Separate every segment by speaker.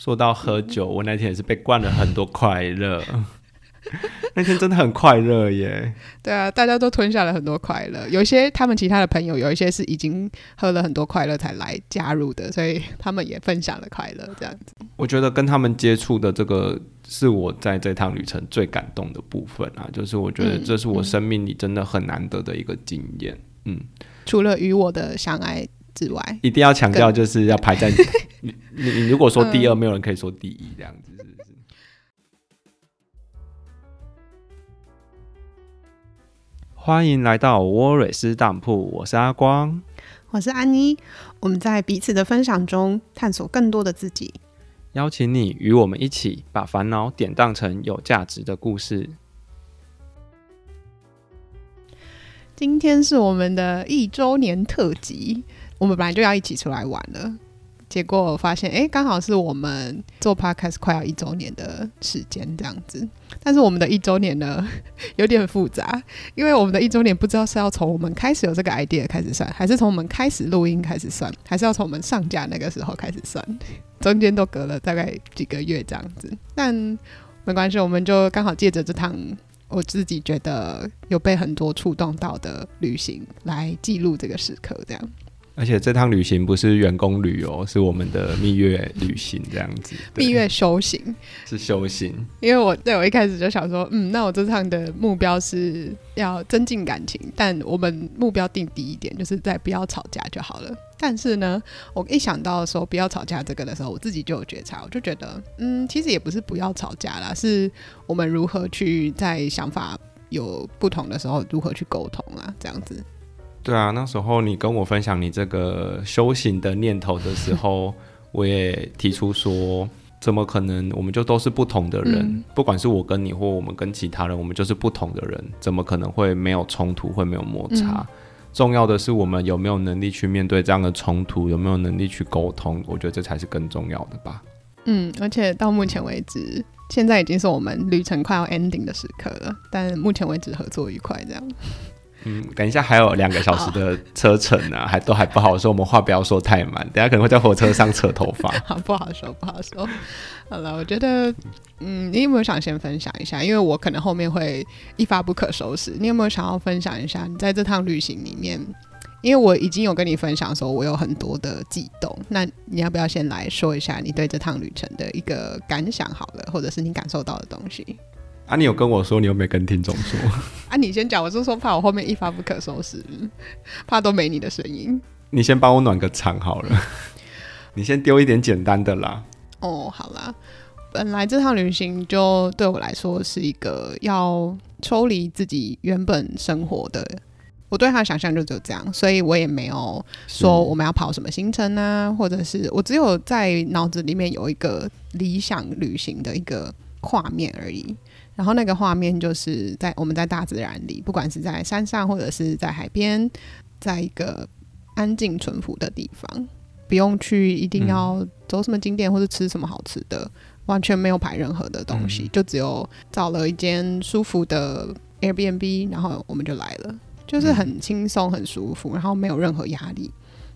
Speaker 1: 说到喝酒，我那天也是被灌了很多快乐。那天真的很快乐耶！
Speaker 2: 对啊，大家都吞下了很多快乐。有一些他们其他的朋友，有一些是已经喝了很多快乐才来加入的，所以他们也分享了快乐。这样子，
Speaker 1: 我觉得跟他们接触的这个是我在这趟旅程最感动的部分啊！就是我觉得这是我生命里真的很难得的一个经验。嗯，嗯，
Speaker 2: 除了与我的相爱之外，
Speaker 1: 一定要强调就是要排在你你你如果说第二，没有人可以说第一这样子。欢迎来到沃瑞斯当铺，我是阿光，
Speaker 2: 我是安妮。我们在彼此的分享中探索更多的自己，
Speaker 1: 邀请你与我们一起把烦恼典当成有价值的故事。
Speaker 2: 今天是我们的一周年特辑，我们本来就要一起出来玩了。结果发现，哎，刚好是我们做 podcast 快要一周年的时间这样子。但是我们的一周年呢，有点复杂，因为我们的一周年不知道是要从我们开始有这个 idea 开始算，还是从我们开始录音开始算，还是要从我们上架那个时候开始算，中间都隔了大概几个月这样子。但没关系，我们就刚好借着这趟我自己觉得有被很多触动到的旅行来记录这个时刻，这样。
Speaker 1: 而且这趟旅行不是员工旅游，是我们的蜜月旅行，这样子。
Speaker 2: 蜜月修行
Speaker 1: 是修行，
Speaker 2: 因为我对我一开始就想说，嗯，那我这趟的目标是要增进感情，但我们目标定低一点，就是在不要吵架就好了。但是呢，我一想到说不要吵架这个的时候，我自己就有觉察，我就觉得，嗯，其实也不是不要吵架啦，是我们如何去在想法有不同的时候，如何去沟通啦，这样子。
Speaker 1: 对啊，那时候你跟我分享你这个修行的念头的时候，我也提出说，怎么可能？我们就都是不同的人，嗯，不管是我跟你，或我们跟其他人，我们就是不同的人，怎么可能会没有冲突，会没有摩擦？嗯，重要的是我们有没有能力去面对这样的冲突，有没有能力去沟通？我觉得这才是更重要的吧。
Speaker 2: 嗯，而且到目前为止，现在已经是我们旅程快要 ending 的时刻了，但目前为止合作愉快，这样。
Speaker 1: 嗯，等一下还有两个小时的车程啊，还都还不好说。我们话不要说太满，等下可能会在火车上扯头发。
Speaker 2: 好，不好说，不好说。好了，我觉得，嗯，你有没有想先分享一下？因为我可能后面会一发不可收拾。你有没有想要分享一下你在这趟旅行里面？因为我已经有跟你分享说，我有很多的悸动。那你要不要先来说一下你对这趟旅程的一个感想？好了，或者是你感受到的东西。
Speaker 1: 啊，你有跟我说，你有没有跟听众说？
Speaker 2: 啊，你先讲，我是说怕我后面一发不可收拾，怕都没你的声音。
Speaker 1: 你先帮我暖个场好了，你先丢一点简单的啦。
Speaker 2: 哦，好啦，本来这趟旅行就对我来说是一个要抽离自己原本生活的，我对他的想象就只有这样，所以我也没有说我们要跑什么行程啊，或者是我只有在脑子里面有一个理想旅行的一个画面而已。然后那个画面就是在我们在大自然里，不管是在山上或者是在海边，在一个安静淳朴的地方，不用去一定要走什么景点或者吃什么好吃的，嗯、完全没有排任何的东西，嗯、就只有找了一间舒服的 Airbnb，然后我们就来了，就是很轻松很舒服，然后没有任何压力，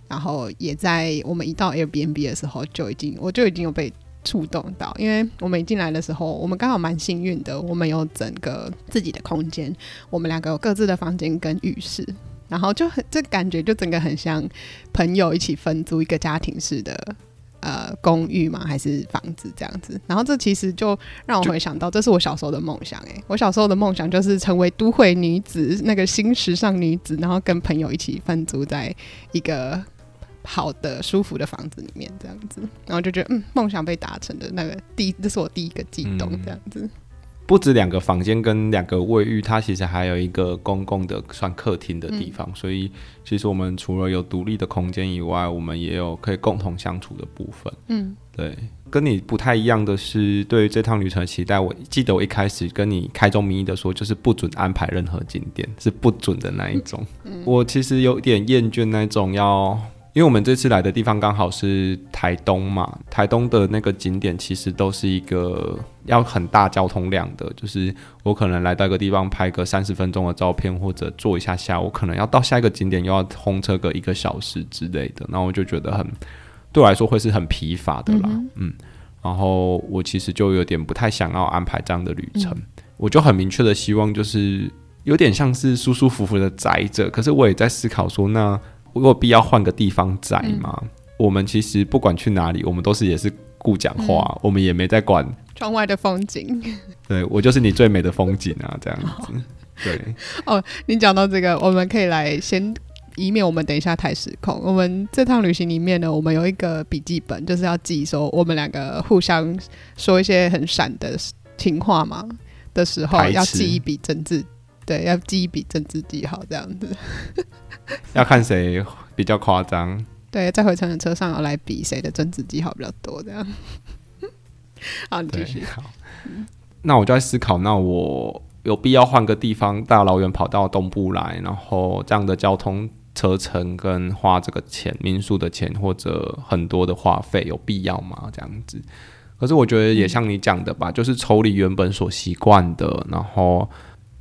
Speaker 2: 然后也在我们一到 Airbnb 的时候就已经我就已经有被。触动到，因为我们一进来的时候，我们刚好蛮幸运的，我们有整个自己的空间，我们两个有各自的房间跟浴室，然后就很这感觉就整个很像朋友一起分租一个家庭式的呃公寓嘛，还是房子这样子。然后这其实就让我回想到，这是我小时候的梦想诶、欸，我小时候的梦想就是成为都会女子，那个新时尚女子，然后跟朋友一起分租在一个。好的，舒服的房子里面这样子，然后就觉得嗯，梦想被达成的那个第，这是我第一个悸动这样子。嗯、
Speaker 1: 不止两个房间跟两个卫浴，它其实还有一个公共的算客厅的地方，嗯、所以其实我们除了有独立的空间以外，我们也有可以共同相处的部分。嗯，对，跟你不太一样的是，对于这趟旅程的期待，我记得我一开始跟你开宗明义的说，就是不准安排任何景点，是不准的那一种。嗯、我其实有点厌倦那种要。因为我们这次来的地方刚好是台东嘛，台东的那个景点其实都是一个要很大交通量的，就是我可能来到一个地方拍个三十分钟的照片或者坐一下下，我可能要到下一个景点又要通车个一个小时之类的，那我就觉得很对我来说会是很疲乏的啦，嗯，嗯，然后我其实就有点不太想要安排这样的旅程，嗯、我就很明确的希望就是有点像是舒舒服服的宅着。可是我也在思考说，那我有必要换个地方宅吗？嗯、我们其实不管去哪里，我们都是也是顾讲话，嗯、我们也没在管
Speaker 2: 窗外的风景。
Speaker 1: 对，我就是你最美的风景啊，这样子。对
Speaker 2: 哦，你讲到这个，我们可以来先。以免我们等一下太失控。我们这趟旅行里面呢，我们有一个笔记本，就是要记说我们两个互相说一些很闪的情话嘛的时候，要记一笔政治，对，要记一笔政治记号这样子。
Speaker 1: 要看谁比较夸张。
Speaker 2: 对，在回程的车上要来比谁的政治记号比较多，这样。好，你继续。好，
Speaker 1: 那我就在思考，那我有必要换个地方，大老远跑到东部来，然后这样的交通。车程跟花这个钱，民宿的钱或者很多的花费有必要吗？这样子，可是我觉得也像你讲的吧，嗯、就是抽离原本所习惯的，然后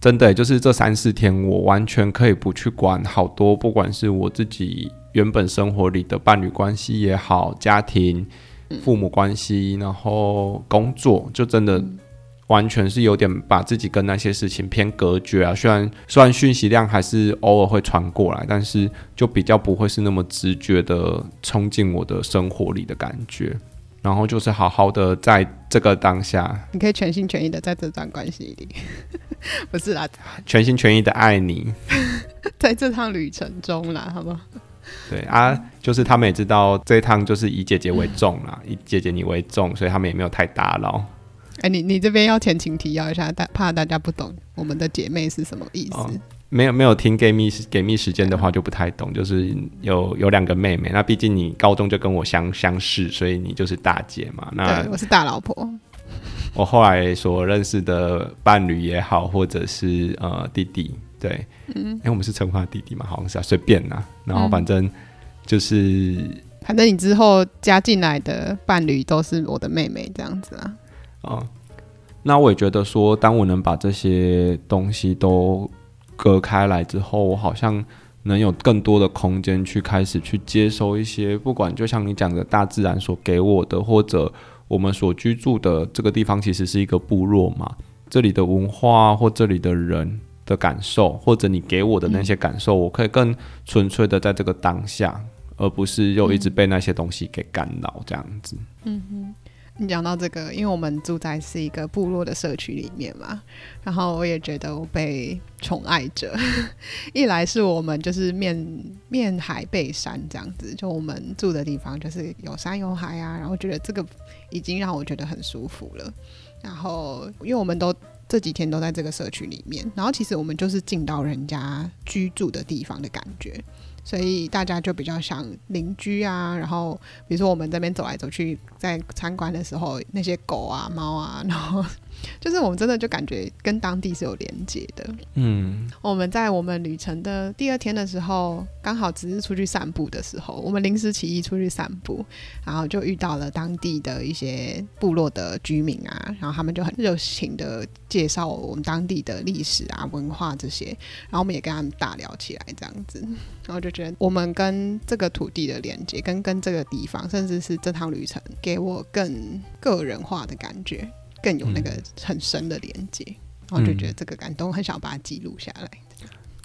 Speaker 1: 真的就是这三四天，我完全可以不去管好多，不管是我自己原本生活里的伴侣关系也好，家庭、父母关系，然后工作，就真的。嗯完全是有点把自己跟那些事情偏隔绝啊，虽然虽然讯息量还是偶尔会传过来，但是就比较不会是那么直觉的冲进我的生活里的感觉。然后就是好好的在这个当下，
Speaker 2: 你可以全心全意的在这段关系里，不是啦，
Speaker 1: 全心全意的爱你，
Speaker 2: 在这趟旅程中啦，好不好？
Speaker 1: 对啊，就是他们也知道这一趟就是以姐姐为重啦，以姐姐你为重，所以他们也没有太打扰。
Speaker 2: 哎、欸，你你这边要前情提要一下，大怕大家不懂我们的姐妹是什么意思？哦、
Speaker 1: 没有没有听 Gay 蜜给蜜时间的话就不太懂，就是有有两个妹妹，那毕竟你高中就跟我相相识，所以你就是大姐嘛。那
Speaker 2: 对，我是大老婆。
Speaker 1: 我后来所认识的伴侣也好，或者是呃弟弟，对，嗯，哎、欸，我们是称呼他弟弟嘛，好像是啊，随便啦，然后反正就是，嗯、
Speaker 2: 反正你之后加进来的伴侣都是我的妹妹，这样子啊。
Speaker 1: 哦、嗯，那我也觉得说，当我能把这些东西都隔开来之后，我好像能有更多的空间去开始去接收一些，不管就像你讲的大自然所给我的，或者我们所居住的这个地方其实是一个部落嘛，这里的文化或这里的人的感受，或者你给我的那些感受，我可以更纯粹的在这个当下，而不是又一直被那些东西给干扰这样子。嗯哼。
Speaker 2: 你讲到这个，因为我们住在是一个部落的社区里面嘛，然后我也觉得我被宠爱着。一来是我们就是面面海背山这样子，就我们住的地方就是有山有海啊，然后觉得这个已经让我觉得很舒服了。然后因为我们都这几天都在这个社区里面，然后其实我们就是进到人家居住的地方的感觉。所以大家就比较像邻居啊，然后比如说我们这边走来走去，在参观的时候，那些狗啊、猫啊，然后。就是我们真的就感觉跟当地是有连接的。嗯，我们在我们旅程的第二天的时候，刚好只是出去散步的时候，我们临时起意出去散步，然后就遇到了当地的一些部落的居民啊，然后他们就很热情的介绍我们当地的历史啊、文化这些，然后我们也跟他们大聊起来，这样子，然后就觉得我们跟这个土地的连接，跟跟这个地方，甚至是这趟旅程，给我更个人化的感觉。更有那个很深的连接，嗯、然后就觉得这个感动，很想把它记录下来。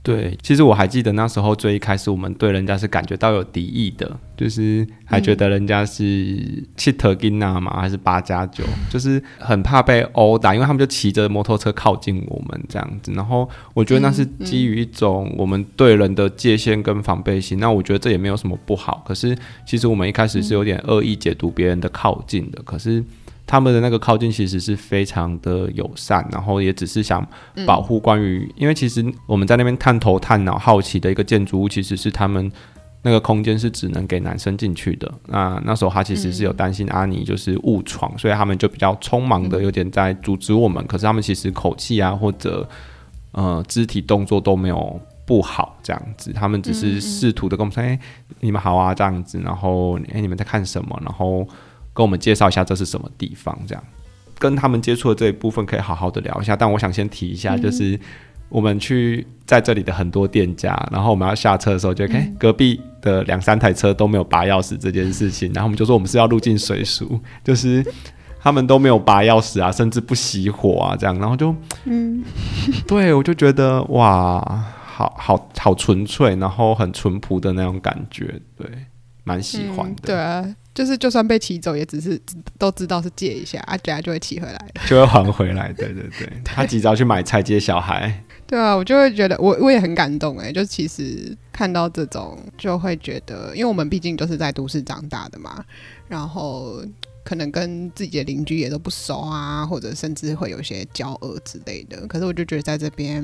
Speaker 1: 对，其实我还记得那时候最一开始，我们对人家是感觉到有敌意的，就是还觉得人家是七特金娜嘛，还是八加九，就是很怕被殴打，因为他们就骑着摩托车靠近我们这样子。然后我觉得那是基于一种我们对人的界限跟防备心。那我觉得这也没有什么不好。可是其实我们一开始是有点恶意解读别人的靠近的。可是。他们的那个靠近其实是非常的友善，然后也只是想保护关于，嗯、因为其实我们在那边探头探脑好奇的一个建筑物，其实是他们那个空间是只能给男生进去的。那那时候他其实是有担心阿尼就是误闯，嗯、所以他们就比较匆忙的有点在阻止我们。嗯、可是他们其实口气啊或者呃肢体动作都没有不好这样子，他们只是试图的跟我们说：“哎、欸，你们好啊，这样子。”然后“哎、欸，你们在看什么？”然后。跟我们介绍一下这是什么地方，这样。跟他们接触的这一部分可以好好的聊一下。但我想先提一下，就是我们去在这里的很多店家，然后我们要下车的时候，就看隔壁的两三台车都没有拔钥匙这件事情，然后我们就说我们是要入境水俗，就是他们都没有拔钥匙啊，甚至不熄火啊，这样，然后就，嗯，对我就觉得哇，好好好纯粹，然后很淳朴的那种感觉，对，蛮喜欢的。
Speaker 2: 嗯、对啊，就是就算被骑走，也只是都知道是借一下，啊，等下就会骑回来
Speaker 1: 就会还回来。对对对，对他急着去买菜接小孩。
Speaker 2: 对啊，我就会觉得我我也很感动哎，就其实看到这种就会觉得，因为我们毕竟都是在都市长大的嘛，然后可能跟自己的邻居也都不熟啊，或者甚至会有些交恶之类的。可是我就觉得在这边，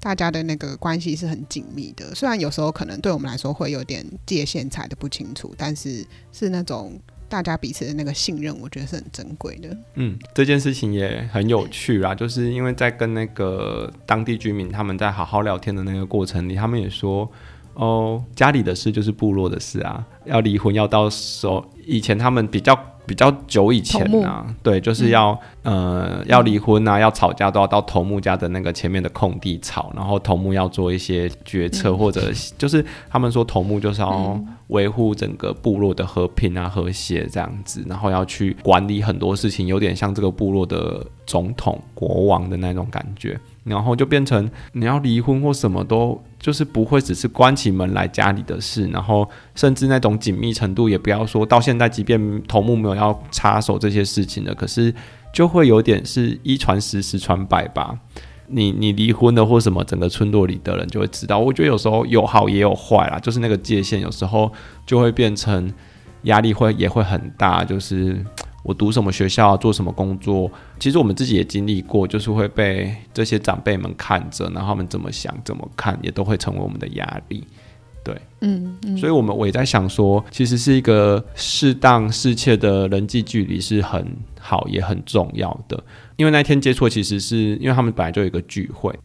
Speaker 2: 大家的那个关系是很紧密的，虽然有时候可能对我们来说会有点界限踩的不清楚，但是是那种。大家彼此的那个信任，我觉得是很珍贵的。
Speaker 1: 嗯，这件事情也很有趣啦，就是因为在跟那个当地居民他们在好好聊天的那个过程里，他们也说，哦，家里的事就是部落的事啊，要离婚要到时以前他们比较。比较久以前啊，对，就是要、嗯、呃要离婚啊，要吵架都要到头目家的那个前面的空地吵，然后头目要做一些决策，嗯、或者就是他们说头目就是要维护整个部落的和平啊、和谐这样子，然后要去管理很多事情，有点像这个部落的总统、国王的那种感觉。然后就变成你要离婚或什么都，就是不会只是关起门来家里的事，然后甚至那种紧密程度也不要说到现在，即便头目没有要插手这些事情了，可是就会有点是一传十，十传百吧。你你离婚了或什么，整个村落里的人就会知道。我觉得有时候有好也有坏啦，就是那个界限有时候就会变成压力会也会很大，就是。我读什么学校，做什么工作？其实我们自己也经历过，就是会被这些长辈们看着，然后他们怎么想、怎么看，也都会成为我们的压力。对，嗯，嗯，所以我们我也在想说，其实是一个适当、适切的人际距离是很好，也很重要的。因为那天接触，其实是因为他们本来就有一个聚会，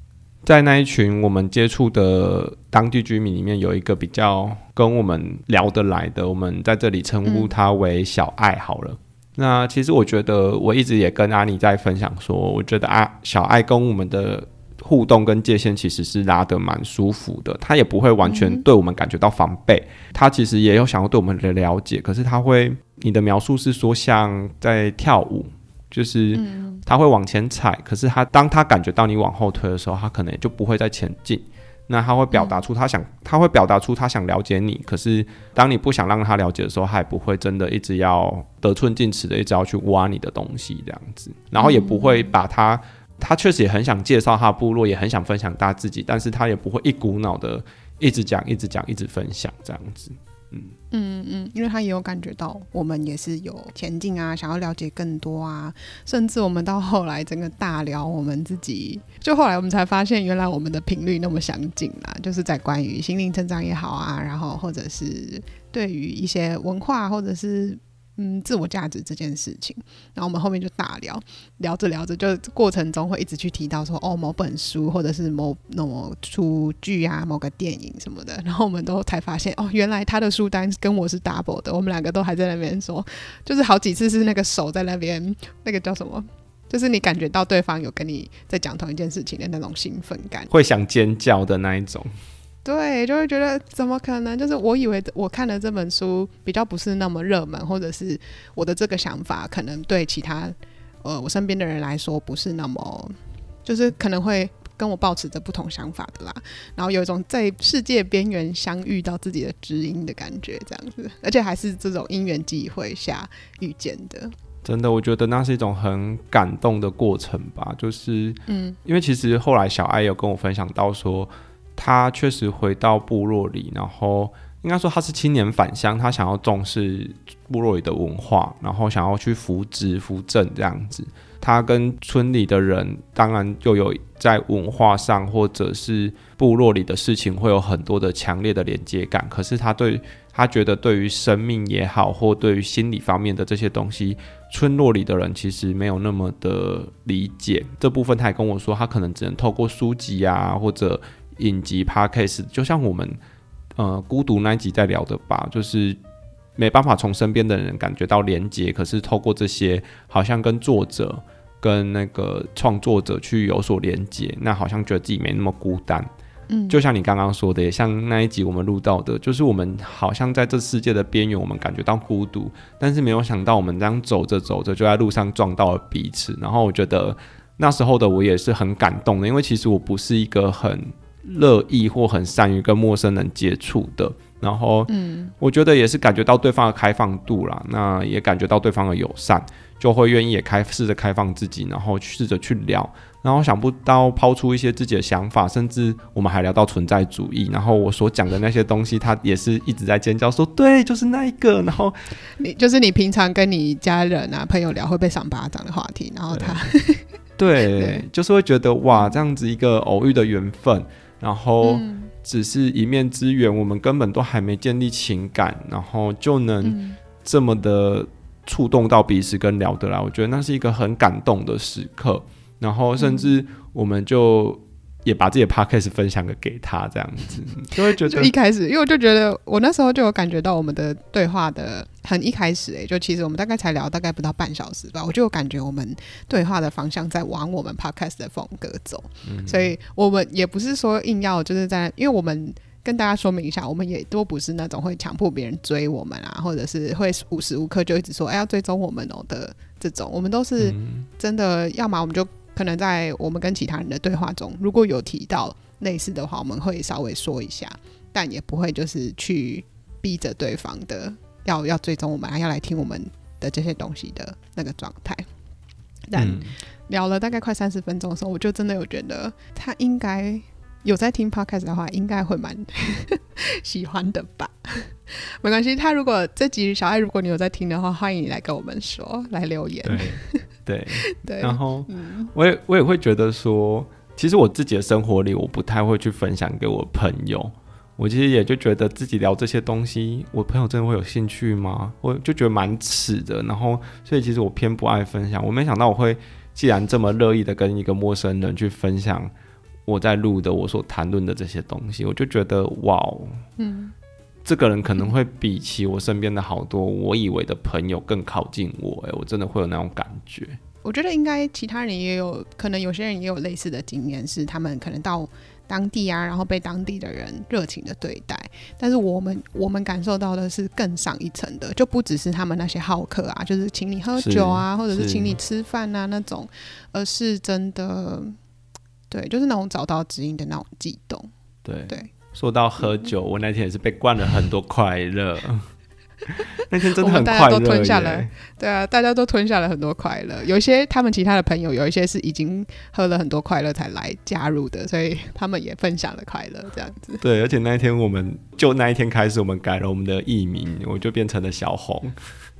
Speaker 1: 在那一群我们接触的当地居民里面，有一个比较跟我们聊得来的，我们在这里称呼他为小爱好了。嗯那其实我觉得，我一直也跟阿妮在分享说，我觉得阿小爱跟我们的互动跟界限其实是拉得蛮舒服的，他也不会完全对我们感觉到防备，他其实也有想要对我们的了解，可是他会，你的描述是说像在跳舞，就是他会往前踩，可是他当他感觉到你往后推的时候，他可能也就不会再前进。那他会表达出他想，嗯、他会表达出他想了解你，可是当你不想让他了解的时候，他也不会真的一直要得寸进尺的一直要去挖你的东西这样子，然后也不会把他，他确实也很想介绍他的部落，也很想分享他自己，但是他也不会一股脑的一直讲、一直讲、一直分享这样子。嗯
Speaker 2: 嗯，因为他也有感觉到我们也是有前进啊，想要了解更多啊，甚至我们到后来整个大聊我们自己，就后来我们才发现，原来我们的频率那么相近啦，就是在关于心灵成长也好啊，然后或者是对于一些文化或者是。嗯，自我价值这件事情，然后我们后面就大聊，聊着聊着，就过程中会一直去提到说，哦，某本书或者是某某出剧啊，某个电影什么的，然后我们都才发现，哦，原来他的书单跟我是 double 的，我们两个都还在那边说，就是好几次是那个手在那边，那个叫什么，就是你感觉到对方有跟你在讲同一件事情的那种兴奋感，
Speaker 1: 会想尖叫的那一种。
Speaker 2: 对，就会觉得怎么可能？就是我以为我看的这本书比较不是那么热门，或者是我的这个想法可能对其他呃我身边的人来说不是那么，就是可能会跟我保持着不同想法的啦。然后有一种在世界边缘相遇到自己的知音的感觉，这样子，而且还是这种因缘际会下遇见的。
Speaker 1: 真的，我觉得那是一种很感动的过程吧。就是嗯，因为其实后来小爱有跟我分享到说。他确实回到部落里，然后应该说他是青年返乡，他想要重视部落里的文化，然后想要去扶植扶正这样子。他跟村里的人，当然就有在文化上或者是部落里的事情，会有很多的强烈的连接感。可是他对他觉得，对于生命也好，或对于心理方面的这些东西，村落里的人其实没有那么的理解。这部分他也跟我说，他可能只能透过书籍啊，或者。影集 Podcast 就像我们呃孤独那一集在聊的吧，就是没办法从身边的人感觉到连接，可是透过这些，好像跟作者跟那个创作者去有所连接，那好像觉得自己没那么孤单。嗯，就像你刚刚说的，也像那一集我们录到的，就是我们好像在这世界的边缘，我们感觉到孤独，但是没有想到我们这样走着走着就在路上撞到了彼此。然后我觉得那时候的我也是很感动的，因为其实我不是一个很乐意或很善于跟陌生人接触的。然后，嗯，我觉得也是感觉到对方的开放度啦，那也感觉到对方的友善，就会愿意也开试着开放自己，然后试着去聊。然后想不到抛出一些自己的想法，甚至我们还聊到存在主义。然后我所讲的那些东西，他也是一直在尖叫说：“对，就是那一个。”然后
Speaker 2: 你就是你平常跟你家人啊、朋友聊会被赏巴掌的话题。然后他
Speaker 1: 对，对，对，就是会觉得哇，这样子一个偶遇的缘分，然后只是一面之缘，我们根本都还没建立情感，然后就能这么的触动到彼此跟聊得来。我觉得那是一个很感动的时刻。然后甚至我们就也把自己的 podcast 分享给给他，这样子。就会觉得
Speaker 2: 一开始，因为我就觉得我那时候就有感觉到我们的对话的很一开始，哎，就其实我们大概才聊大概不到半小时吧，我就有感觉我们对话的方向在往我们 podcast 的风格走，嗯，所以我们也不是说硬要就是在，因为我们跟大家说明一下，我们也都不是那种会强迫别人追我们啊，或者是会无时无刻就一直说哎要追踪我们哦的这种，我们都是真的，要么我们就。可能在我们跟其他人的对话中，如果有提到类似的话，我们会稍微说一下，但也不会就是去逼着对方的要要追踪我们，要来听我们的这些东西的那个状态。但聊了大概快三十分钟的时候，我就真的有觉得他应该有在听 podcast 的话，应该会蛮 喜欢的吧。没关系，他如果这集小爱，如果你有在听的话，欢迎你来跟我们说，来留言。
Speaker 1: 对 对，然后我也我也会觉得说，其实我自己的生活里，我不太会去分享给我朋友。我其实也就觉得自己聊这些东西，我朋友真的会有兴趣吗？我就觉得蛮耻的。然后，所以其实我偏不爱分享。我没想到我会既然这么乐意的跟一个陌生人去分享我在录的我所谈论的这些东西，我就觉得哇哦，嗯。这个人可能会比起我身边的好多我以为的朋友更靠近我，哎，我真的会有那种感觉。
Speaker 2: 我觉得应该其他人也有可能，有些人也有类似的经验，是他们可能到当地啊，然后被当地的人热情的对待。但是我们我们感受到的是更上一层的，就不只是他们那些好客啊，就是请你喝酒啊，或者是请你吃饭啊那种，而是真的，对，就是那种找到知音的那种悸动。
Speaker 1: 对
Speaker 2: 对。
Speaker 1: 说到喝酒，我那天也是被灌了很多快乐。那天真的很快乐，大家都吞下了。
Speaker 2: 对啊，大家都吞下了很多快乐。有一些他们其他的朋友，有一些是已经喝了很多快乐才来加入的，所以他们也分享了快乐，这样子。
Speaker 1: 对，而且那一天我们就那一天开始，我们改了我们的艺名，我就变成了小红。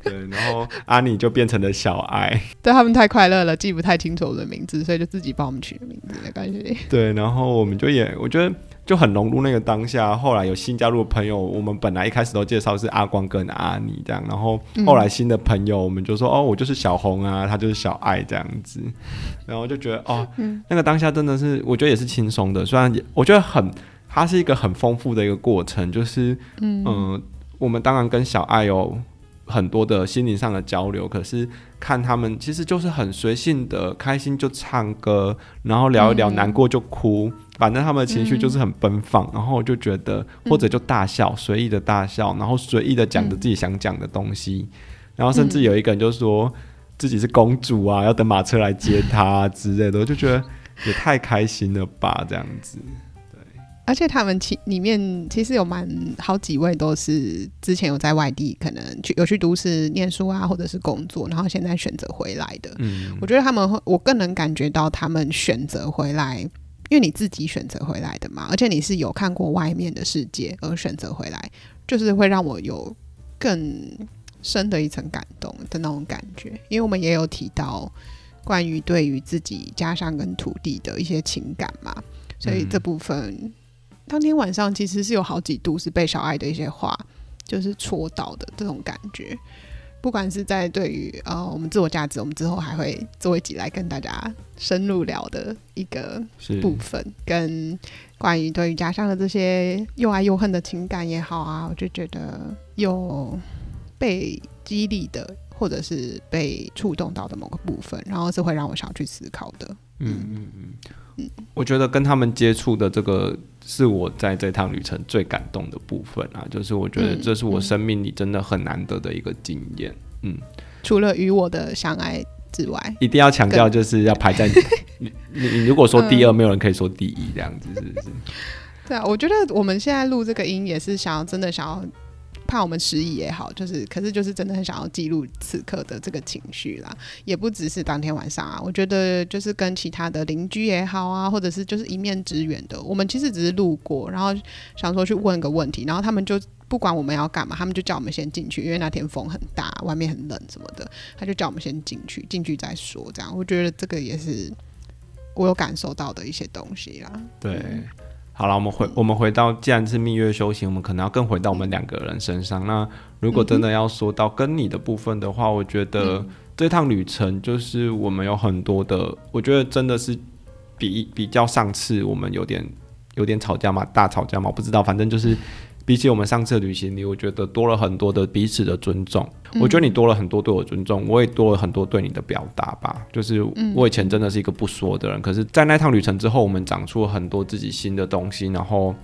Speaker 1: 对，然后阿妮就变成了小爱。
Speaker 2: 对，他们太快乐了，记不太清楚我的名字，所以就自己帮我们取的名字，没关系。
Speaker 1: 对，然后我们就也，我觉得。就很融入那个当下。后来有新加入的朋友，我们本来一开始都介绍是阿光跟阿妮这样，然后后来新的朋友，我们就说、嗯、哦，我就是小红啊，他就是小爱这样子，然后就觉得哦、嗯，那个当下真的是我觉得也是轻松的，虽然也我觉得很，它是一个很丰富的一个过程，就是嗯、呃，我们当然跟小爱有很多的心灵上的交流，可是看他们其实就是很随性的，开心就唱歌，然后聊一聊，难过就哭。嗯反正他们的情绪就是很奔放，嗯，然后我就觉得或者就大笑，随、嗯、意的大笑，然后随意的讲着自己想讲的东西，嗯，然后甚至有一个人就说自己是公主啊，要等马车来接她、啊、之类的，我就觉得也太开心了吧，这样子。对，
Speaker 2: 而且他们其里面其实有蛮好几位都是之前有在外地，可能去有去都市念书啊，或者是工作，然后现在选择回来的。嗯，我觉得他们会，我更能感觉到他们选择回来。因为你自己选择回来的嘛，而且你是有看过外面的世界而选择回来，就是会让我有更深的一层感动的那种感觉。因为我们也有提到关于对于自己家乡跟土地的一些情感嘛，所以这部分、嗯、当天晚上其实是有好几度是被小爱的一些话就是戳到的这种感觉。不管是在对于呃我们自我价值，我们之后还会做一集来跟大家深入聊的一个部分，跟关于对于家乡的这些又爱又恨的情感也好啊，我就觉得有被激励的，或者是被触动到的某个部分，然后是会让我想要去思考的。
Speaker 1: 嗯嗯嗯嗯，我觉得跟他们接触的这个是我在这趟旅程最感动的部分啊，就是我觉得这是我生命里真的很难得的一个经验。嗯，
Speaker 2: 除了与我的相爱之外，
Speaker 1: 一定要强调就是要排在你 你你如果说第二，没有人可以说第一，这样子是不是？
Speaker 2: 对啊，我觉得我们现在录这个音也是想要真的想要。怕我们失忆也好，就是，可是就是真的很想要记录此刻的这个情绪啦，也不只是当天晚上啊。我觉得就是跟其他的邻居也好啊，或者是就是一面之缘的，我们其实只是路过，然后想说去问个问题，然后他们就不管我们要干嘛，他们就叫我们先进去，因为那天风很大，外面很冷什么的，他就叫我们先进去，进去再说。这样，我觉得这个也是我有感受到的一些东西啦。
Speaker 1: 对。好了，我们回我们回到，既然是蜜月修行，我们可能要更回到我们两个人身上。那如果真的要说到跟你的部分的话，我觉得这趟旅程就是我们有很多的，我觉得真的是比比较上次我们有点有点吵架嘛，大吵架嘛，我不知道，反正就是。比起我们上次旅行里，我觉得多了很多的彼此的尊重。嗯、我觉得你多了很多对我尊重，我也多了很多对你的表达吧。就是我以前真的是一个不说的人，嗯、可是，在那趟旅程之后，我们长出了很多自己新的东西，然后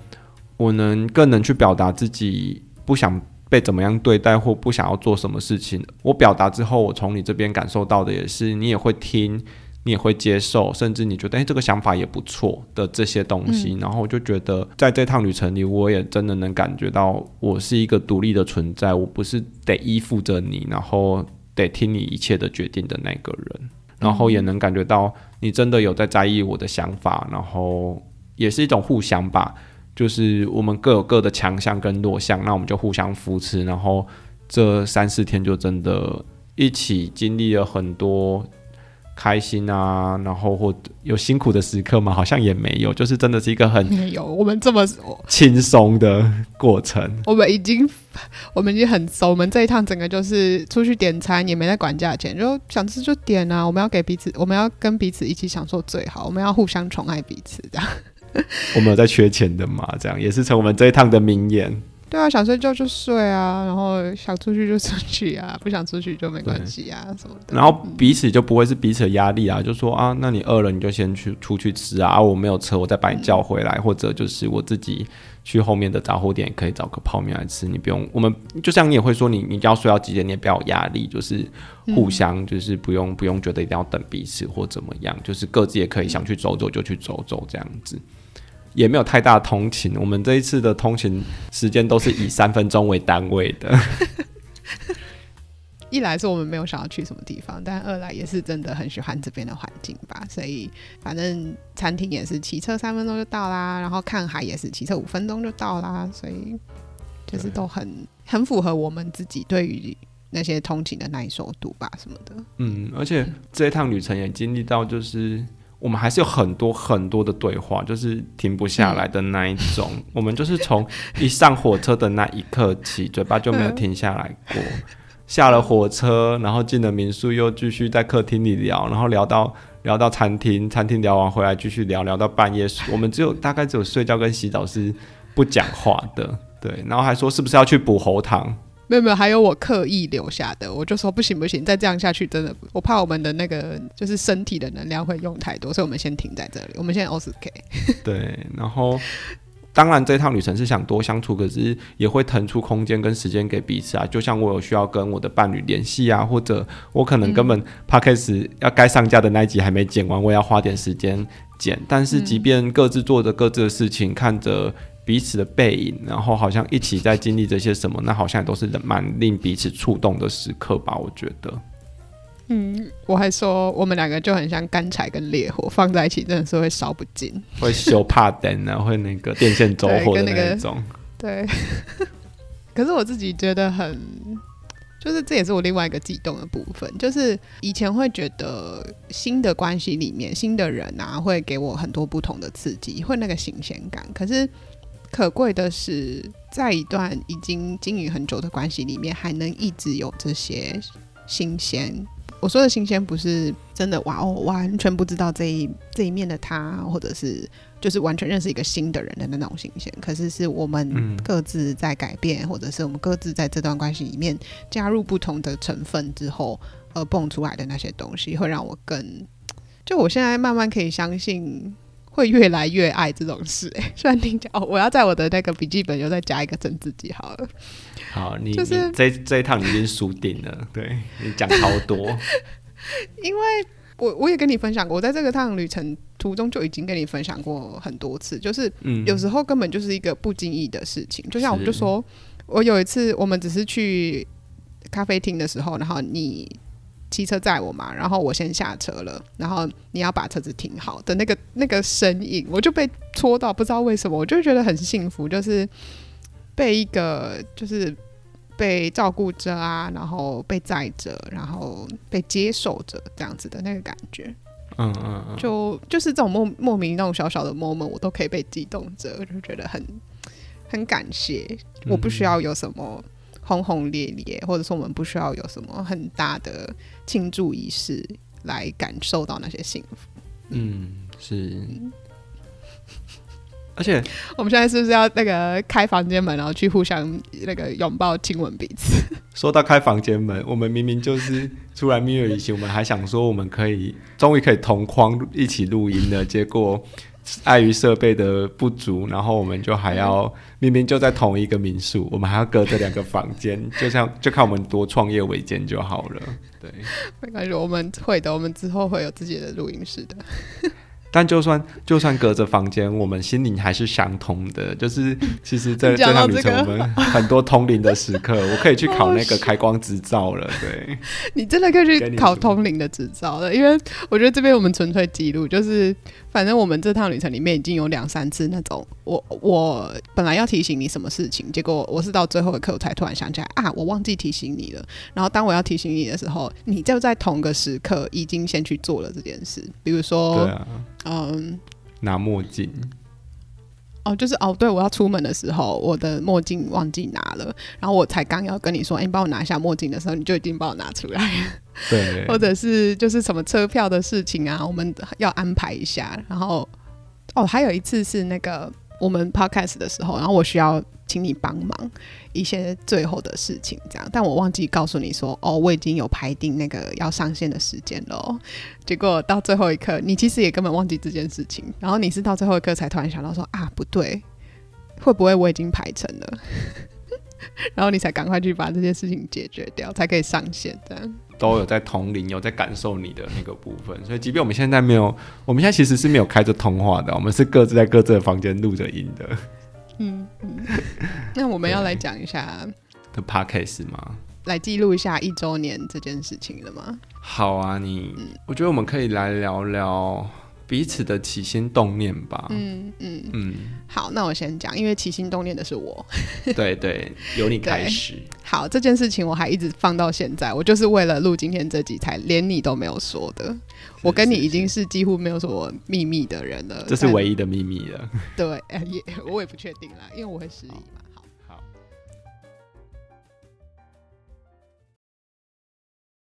Speaker 1: 我能更能去表达自己不想被怎么样对待或不想要做什么事情。我表达之后，我从你这边感受到的也是，你也会听。你也会接受，甚至你觉得哎，这个想法也不错的这些东西，嗯、然后我就觉得在这趟旅程里，我也真的能感觉到我是一个独立的存在，我不是得依附着你，然后得听你一切的决定的那个人，然后也能感觉到你真的有在在意我的想法，然后也是一种互相吧，就是我们各有各的强项跟弱项，那我们就互相扶持，然后这三四天就真的一起经历了很多。开心啊，然后或有辛苦的时刻吗？好像也没有，就是真的是一个很
Speaker 2: 没有我们这么
Speaker 1: 轻松的过程。
Speaker 2: 我们已经我们已经很熟，我们这一趟整个就是出去点餐也没在管价钱，就想吃就点啊。我们要给彼此，我们要跟彼此一起享受最好，我们要互相宠爱彼此，这样。
Speaker 1: 我们有在缺钱的嘛？这样也是成我们这一趟的名言。
Speaker 2: 对啊，想睡觉就睡啊，然后想出去就出去啊，不想出去就没关系啊，什么的。
Speaker 1: 然后彼此就不会是彼此的压力啊，就说啊，那你饿了你就先去出去吃啊，啊，我没有车，我再把你叫回来，嗯、或者就是我自己去后面的杂货店可以找个泡面来吃，你不用。我们就像你也会说你你要睡到几点，你也不要有压力，就是互相就是不用、嗯、不用觉得一定要等彼此或怎么样，就是各自也可以想去走走就去走走这样子。也没有太大通勤，我们这一次的通勤时间都是以三分钟为单位的。
Speaker 2: 一来是我们没有想要去什么地方，但二来也是真的很喜欢这边的环境吧。所以反正餐厅也是骑车三分钟就到啦，然后看海也是骑车五分钟就到啦，所以就是都很很符合我们自己对于那些通勤的耐受度吧什么的。
Speaker 1: 嗯，而且这一趟旅程也经历到就是。我们还是有很多很多的对话，就是停不下来的那一种。嗯、我们就是从一上火车的那一刻起，嘴巴就没有停下来过。下了火车，然后进了民宿，又继续在客厅里聊，然后聊到聊到餐厅，餐厅聊完回来继续聊，聊到半夜。我们只有大概只有睡觉跟洗澡是不讲话的，对。然后还说是不是要去补喉糖？
Speaker 2: 没有没有，还有我刻意留下的，我就说不行不行，再这样下去真的，我怕我们的那个就是身体的能量会用太多，所以我们先停在这里，我们现在 OK。
Speaker 1: 对，然后当然这趟旅程是想多相处，可是也会腾出空间跟时间给彼此啊。就像我有需要跟我的伴侣联系啊，或者我可能根本 Podcast 要该上架的那一集还没剪完，我也要花点时间剪。但是即便各自做着各自的事情，看着。彼此的背影，然后好像一起在经历这些什么，那好像也都是蛮令彼此触动的时刻吧？我觉得。
Speaker 2: 嗯，我还说我们两个就很像干柴跟烈火放在一起，真的是会烧不尽，
Speaker 1: 会修怕灯啊，会那个电线走火的那种。
Speaker 2: 对。可是我自己觉得很，就是这也是我另外一个悸动的部分，就是以前会觉得新的关系里面新的人啊，会给我很多不同的刺激，会那个新鲜感。可是。可贵的是，在一段已经经营很久的关系里面，还能一直有这些新鲜，我说的新鲜不是真的哇哦，完全不知道这一这一面的他，或者是就是完全认识一个新的人的那种新鲜。可是是我们各自在改变，嗯、或者是我们各自在这段关系里面加入不同的成分之后，而蹦出来的那些东西，会让我更就我现在慢慢可以相信。会越来越爱这种事，哎，虽然听讲哦，我要在我的那个笔记本又再加一个真自己好了。
Speaker 1: 好，你、就是、你这这一趟你已经输定了，对你讲超多。
Speaker 2: 因为我我也跟你分享过，我在这个趟旅程途中就已经跟你分享过很多次，就是有时候根本就是一个不经意的事情。嗯、就像我就说，我有一次我们只是去咖啡厅的时候，然后你。骑车载我嘛，然后我先下车了，然后你要把车子停好的那个那个身影，我就被戳到，不知道为什么，我就觉得很幸福，就是被一个就是被照顾着啊，然后被载着，然后被接受着这样子的那个感觉，嗯嗯嗯，就就是这种莫莫名那种小小的 moment，我都可以被激动着，我就觉得很很感谢，我不需要有什么。轰轰烈烈，或者说我们不需要有什么很大的庆祝仪式来感受到那些幸福。
Speaker 1: 嗯，是。而且
Speaker 2: 我们现在是不是要那个开房间门，然后去互相那个拥抱、亲吻彼此？
Speaker 1: 说到开房间门，我们明明就是出来蜜月旅行，我们还想说我们可以终于可以同框一起录音了，结果。碍于设备的不足，然后我们就还要明明就在同一个民宿，我们还要隔着两个房间，就像就看我们多创业维艰就好了。对，
Speaker 2: 没关系，我们会的，我们之后会有自己的录音室的。
Speaker 1: 但就算就算隔着房间，我们心灵还是相通的。就是 其实在，在这趟旅程，我们很多通灵的时刻，我可以去考那个开光执照了。对，
Speaker 2: 你真的可以去考通灵的执照了，因为我觉得这边我们纯粹记录，就是反正我们这趟旅程里面已经有两三次那种，我我本来要提醒你什么事情，结果我是到最后一刻我才突然想起来啊，我忘记提醒你了。然后当我要提醒你的时候，你就在同个时刻已经先去做了这件事，比如说，对啊。嗯，
Speaker 1: 拿墨镜。
Speaker 2: 哦，就是哦，对，我要出门的时候，我的墨镜忘记拿了，然后我才刚要跟你说，哎、欸，你帮我拿下墨镜的时候，你就已经帮我拿出来了。
Speaker 1: 对，
Speaker 2: 或者是就是什么车票的事情啊，我们要安排一下。然后，哦，还有一次是那个我们 podcast 的时候，然后我需要。请你帮忙一些最后的事情，这样，但我忘记告诉你说，哦，我已经有排定那个要上线的时间了。结果到最后一刻，你其实也根本忘记这件事情，然后你是到最后一刻才突然想到说，啊，不对，会不会我已经排成了？然后你才赶快去把这件事情解决掉，才可以上线。这样
Speaker 1: 都有在同龄，有在感受你的那个部分，所以即便我们现在没有，我们现在其实是没有开着通话的，我们是各自在各自的房间录着音的。
Speaker 2: 嗯嗯，那我们要来讲一下
Speaker 1: 的 podcast 吗？
Speaker 2: 来记录一下一周年这件事情了吗？
Speaker 1: 好啊，你，嗯、我觉得我们可以来聊聊彼此的起心动念吧。嗯嗯
Speaker 2: 嗯，好，那我先讲，因为起心动念的是我。
Speaker 1: 对对，由你开始。
Speaker 2: 好，这件事情我还一直放到现在，我就是为了录今天这集才连你都没有说的。我跟你已经是几乎没有什么秘密的人了，
Speaker 1: 这是唯一的秘密了。
Speaker 2: 对，也我也不确定啦，因为我会失忆嘛。